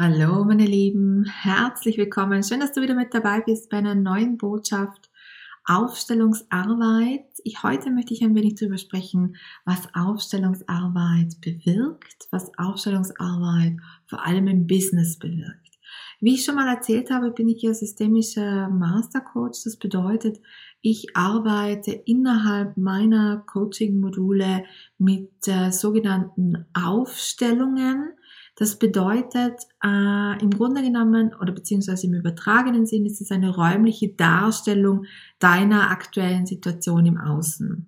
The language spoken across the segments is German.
Hallo meine Lieben, herzlich willkommen. Schön, dass du wieder mit dabei bist bei einer neuen Botschaft Aufstellungsarbeit. Ich, heute möchte ich ein wenig darüber sprechen, was Aufstellungsarbeit bewirkt, was Aufstellungsarbeit vor allem im Business bewirkt. Wie ich schon mal erzählt habe, bin ich ja systemischer Mastercoach. Das bedeutet, ich arbeite innerhalb meiner Coaching-Module mit äh, sogenannten Aufstellungen das bedeutet, äh, im Grunde genommen oder beziehungsweise im übertragenen Sinn ist es eine räumliche Darstellung deiner aktuellen Situation im Außen.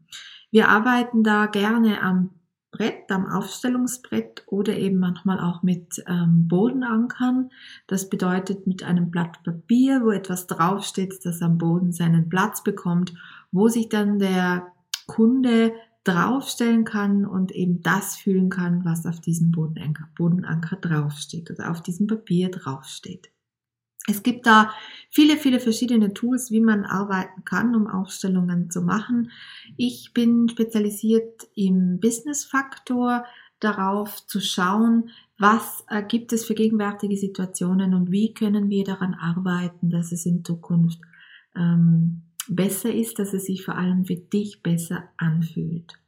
Wir arbeiten da gerne am Brett, am Aufstellungsbrett oder eben manchmal auch mit ähm, Bodenankern. Das bedeutet mit einem Blatt Papier, wo etwas draufsteht, das am Boden seinen Platz bekommt, wo sich dann der Kunde draufstellen kann und eben das fühlen kann, was auf diesem Bodenanker, Bodenanker draufsteht oder auf diesem Papier draufsteht. Es gibt da viele, viele verschiedene Tools, wie man arbeiten kann, um Aufstellungen zu machen. Ich bin spezialisiert im Business Faktor, darauf zu schauen, was äh, gibt es für gegenwärtige Situationen und wie können wir daran arbeiten, dass es in Zukunft ähm, besser ist, dass es sich vor allem für dich besser anfühlt.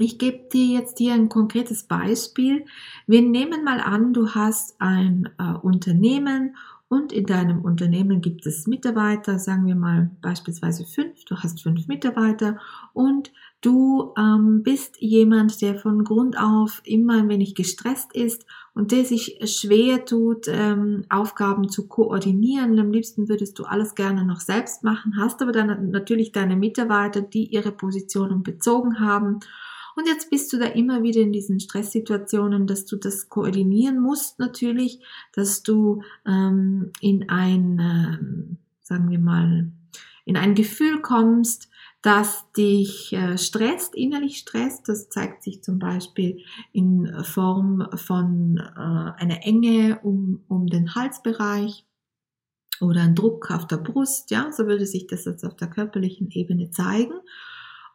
Ich gebe dir jetzt hier ein konkretes Beispiel. Wir nehmen mal an, du hast ein äh, Unternehmen und in deinem Unternehmen gibt es Mitarbeiter, sagen wir mal beispielsweise fünf, du hast fünf Mitarbeiter und du ähm, bist jemand, der von Grund auf immer ein wenig gestresst ist und der sich schwer tut, ähm, Aufgaben zu koordinieren. Am liebsten würdest du alles gerne noch selbst machen, hast aber dann natürlich deine Mitarbeiter, die ihre Positionen bezogen haben und jetzt bist du da immer wieder in diesen Stresssituationen, dass du das koordinieren musst natürlich, dass du ähm, in ein, ähm, sagen wir mal, in ein Gefühl kommst, das dich äh, stresst, innerlich stresst. Das zeigt sich zum Beispiel in Form von äh, einer Enge um, um den Halsbereich oder ein Druck auf der Brust. Ja, so würde sich das jetzt auf der körperlichen Ebene zeigen.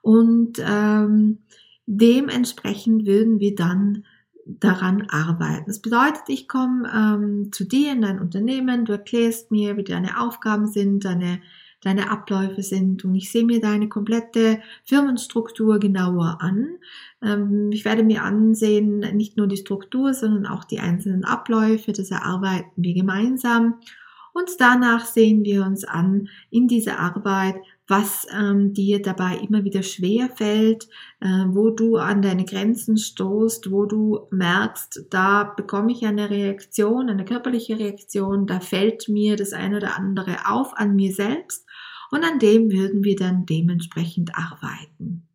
Und ähm, Dementsprechend würden wir dann daran arbeiten. Das bedeutet, ich komme ähm, zu dir in dein Unternehmen, du erklärst mir, wie deine Aufgaben sind, deine, deine Abläufe sind und ich sehe mir deine komplette Firmenstruktur genauer an. Ähm, ich werde mir ansehen, nicht nur die Struktur, sondern auch die einzelnen Abläufe, das erarbeiten wir gemeinsam. Und danach sehen wir uns an in dieser Arbeit, was ähm, dir dabei immer wieder schwer fällt, äh, wo du an deine Grenzen stoßt, wo du merkst, da bekomme ich eine Reaktion, eine körperliche Reaktion, da fällt mir das eine oder andere auf an mir selbst und an dem würden wir dann dementsprechend arbeiten.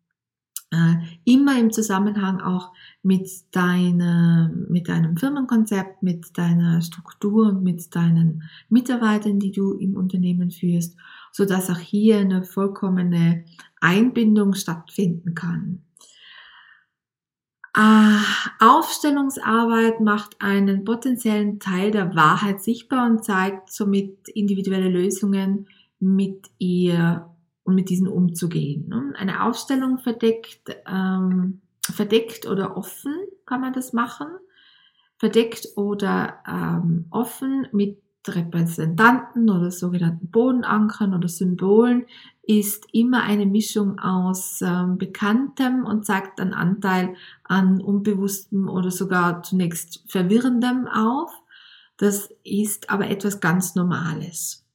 Äh, immer im Zusammenhang auch mit deiner, mit deinem Firmenkonzept, mit deiner Struktur und mit deinen Mitarbeitern, die du im Unternehmen führst so dass auch hier eine vollkommene Einbindung stattfinden kann. Ah, Aufstellungsarbeit macht einen potenziellen Teil der Wahrheit sichtbar und zeigt somit individuelle Lösungen mit ihr und mit diesen umzugehen. Ne? Eine Aufstellung verdeckt, ähm, verdeckt oder offen kann man das machen. verdeckt oder ähm, offen mit Repräsentanten oder sogenannten Bodenankern oder Symbolen ist immer eine Mischung aus ähm, Bekanntem und zeigt einen Anteil an Unbewusstem oder sogar zunächst Verwirrendem auf. Das ist aber etwas ganz Normales.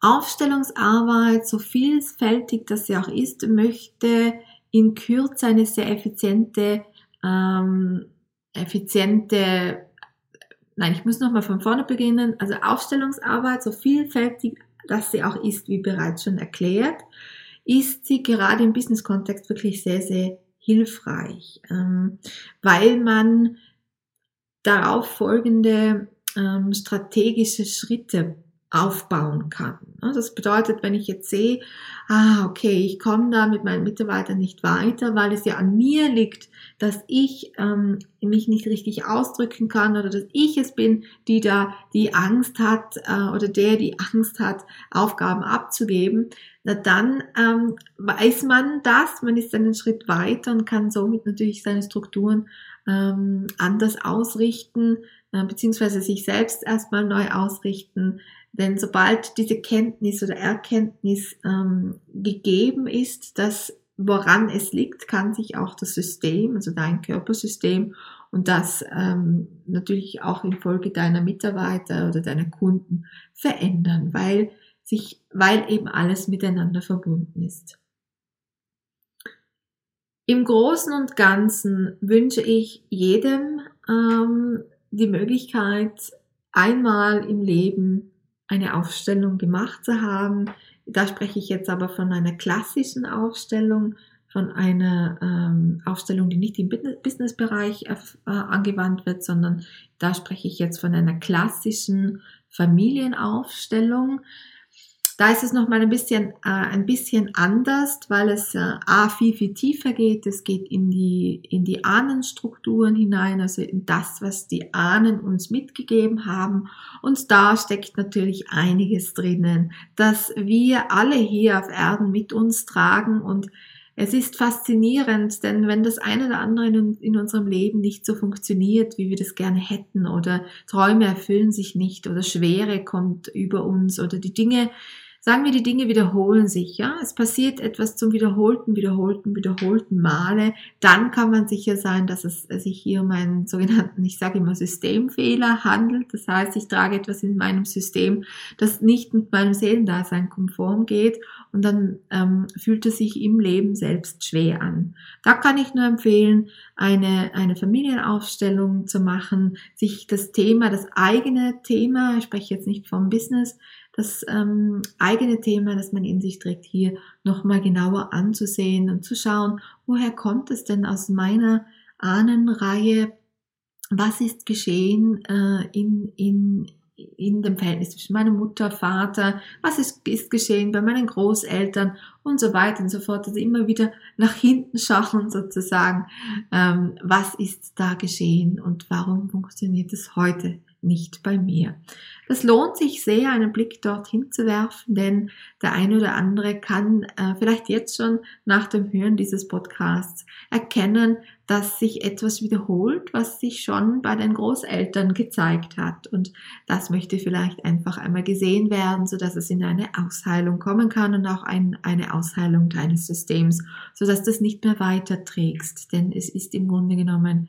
Aufstellungsarbeit, so vielfältig das sie auch ist, möchte in Kürze eine sehr effiziente, ähm, effiziente, nein, ich muss nochmal von vorne beginnen. Also Aufstellungsarbeit, so vielfältig das sie auch ist, wie bereits schon erklärt, ist sie gerade im Business-Kontext wirklich sehr, sehr hilfreich, ähm, weil man darauf folgende ähm, strategische Schritte aufbauen kann. Das bedeutet, wenn ich jetzt sehe, ah, okay, ich komme da mit meinen Mitarbeitern nicht weiter, weil es ja an mir liegt, dass ich ähm, mich nicht richtig ausdrücken kann oder dass ich es bin, die da die Angst hat äh, oder der die Angst hat, Aufgaben abzugeben, na dann ähm, weiß man das, man ist einen Schritt weiter und kann somit natürlich seine Strukturen ähm, anders ausrichten, äh, beziehungsweise sich selbst erstmal neu ausrichten, denn sobald diese Kenntnis oder Erkenntnis ähm, gegeben ist, dass woran es liegt, kann sich auch das System, also dein Körpersystem und das ähm, natürlich auch infolge deiner Mitarbeiter oder deiner Kunden verändern, weil sich, weil eben alles miteinander verbunden ist. Im Großen und Ganzen wünsche ich jedem ähm, die Möglichkeit, einmal im Leben eine Aufstellung gemacht zu haben. Da spreche ich jetzt aber von einer klassischen Aufstellung, von einer ähm, Aufstellung, die nicht im Businessbereich äh, angewandt wird, sondern da spreche ich jetzt von einer klassischen Familienaufstellung. Da ist es nochmal ein bisschen, äh, ein bisschen anders, weil es äh, A viel, viel tiefer geht. Es geht in die, in die Ahnenstrukturen hinein, also in das, was die Ahnen uns mitgegeben haben. Und da steckt natürlich einiges drinnen, dass wir alle hier auf Erden mit uns tragen und es ist faszinierend, denn wenn das eine oder andere in, in, unserem Leben nicht so funktioniert, wie wir das gerne hätten, oder Träume erfüllen sich nicht, oder Schwere kommt über uns, oder die Dinge Sagen wir, die Dinge wiederholen sich, ja. Es passiert etwas zum wiederholten, wiederholten, wiederholten Male. Dann kann man sicher sein, dass es sich hier um einen sogenannten, ich sage immer Systemfehler handelt. Das heißt, ich trage etwas in meinem System, das nicht mit meinem Seelendasein konform geht und dann ähm, fühlt es sich im Leben selbst schwer an. Da kann ich nur empfehlen, eine, eine Familienaufstellung zu machen, sich das Thema, das eigene Thema, ich spreche jetzt nicht vom Business, das ähm, eigene Thema, das man in sich trägt, hier nochmal genauer anzusehen und zu schauen, woher kommt es denn aus meiner Ahnenreihe? Was ist geschehen äh, in, in, in dem Verhältnis zwischen meiner Mutter, Vater, was ist, ist geschehen bei meinen Großeltern und so weiter und so fort. Also immer wieder nach hinten schauen sozusagen, ähm, was ist da geschehen und warum funktioniert es heute nicht bei mir. Das lohnt sich sehr, einen Blick dorthin zu werfen, denn der eine oder andere kann äh, vielleicht jetzt schon nach dem Hören dieses Podcasts erkennen, dass sich etwas wiederholt, was sich schon bei den Großeltern gezeigt hat. Und das möchte vielleicht einfach einmal gesehen werden, so dass es in eine Ausheilung kommen kann und auch ein, eine Ausheilung deines Systems, so dass das nicht mehr weiterträgst. Denn es ist im Grunde genommen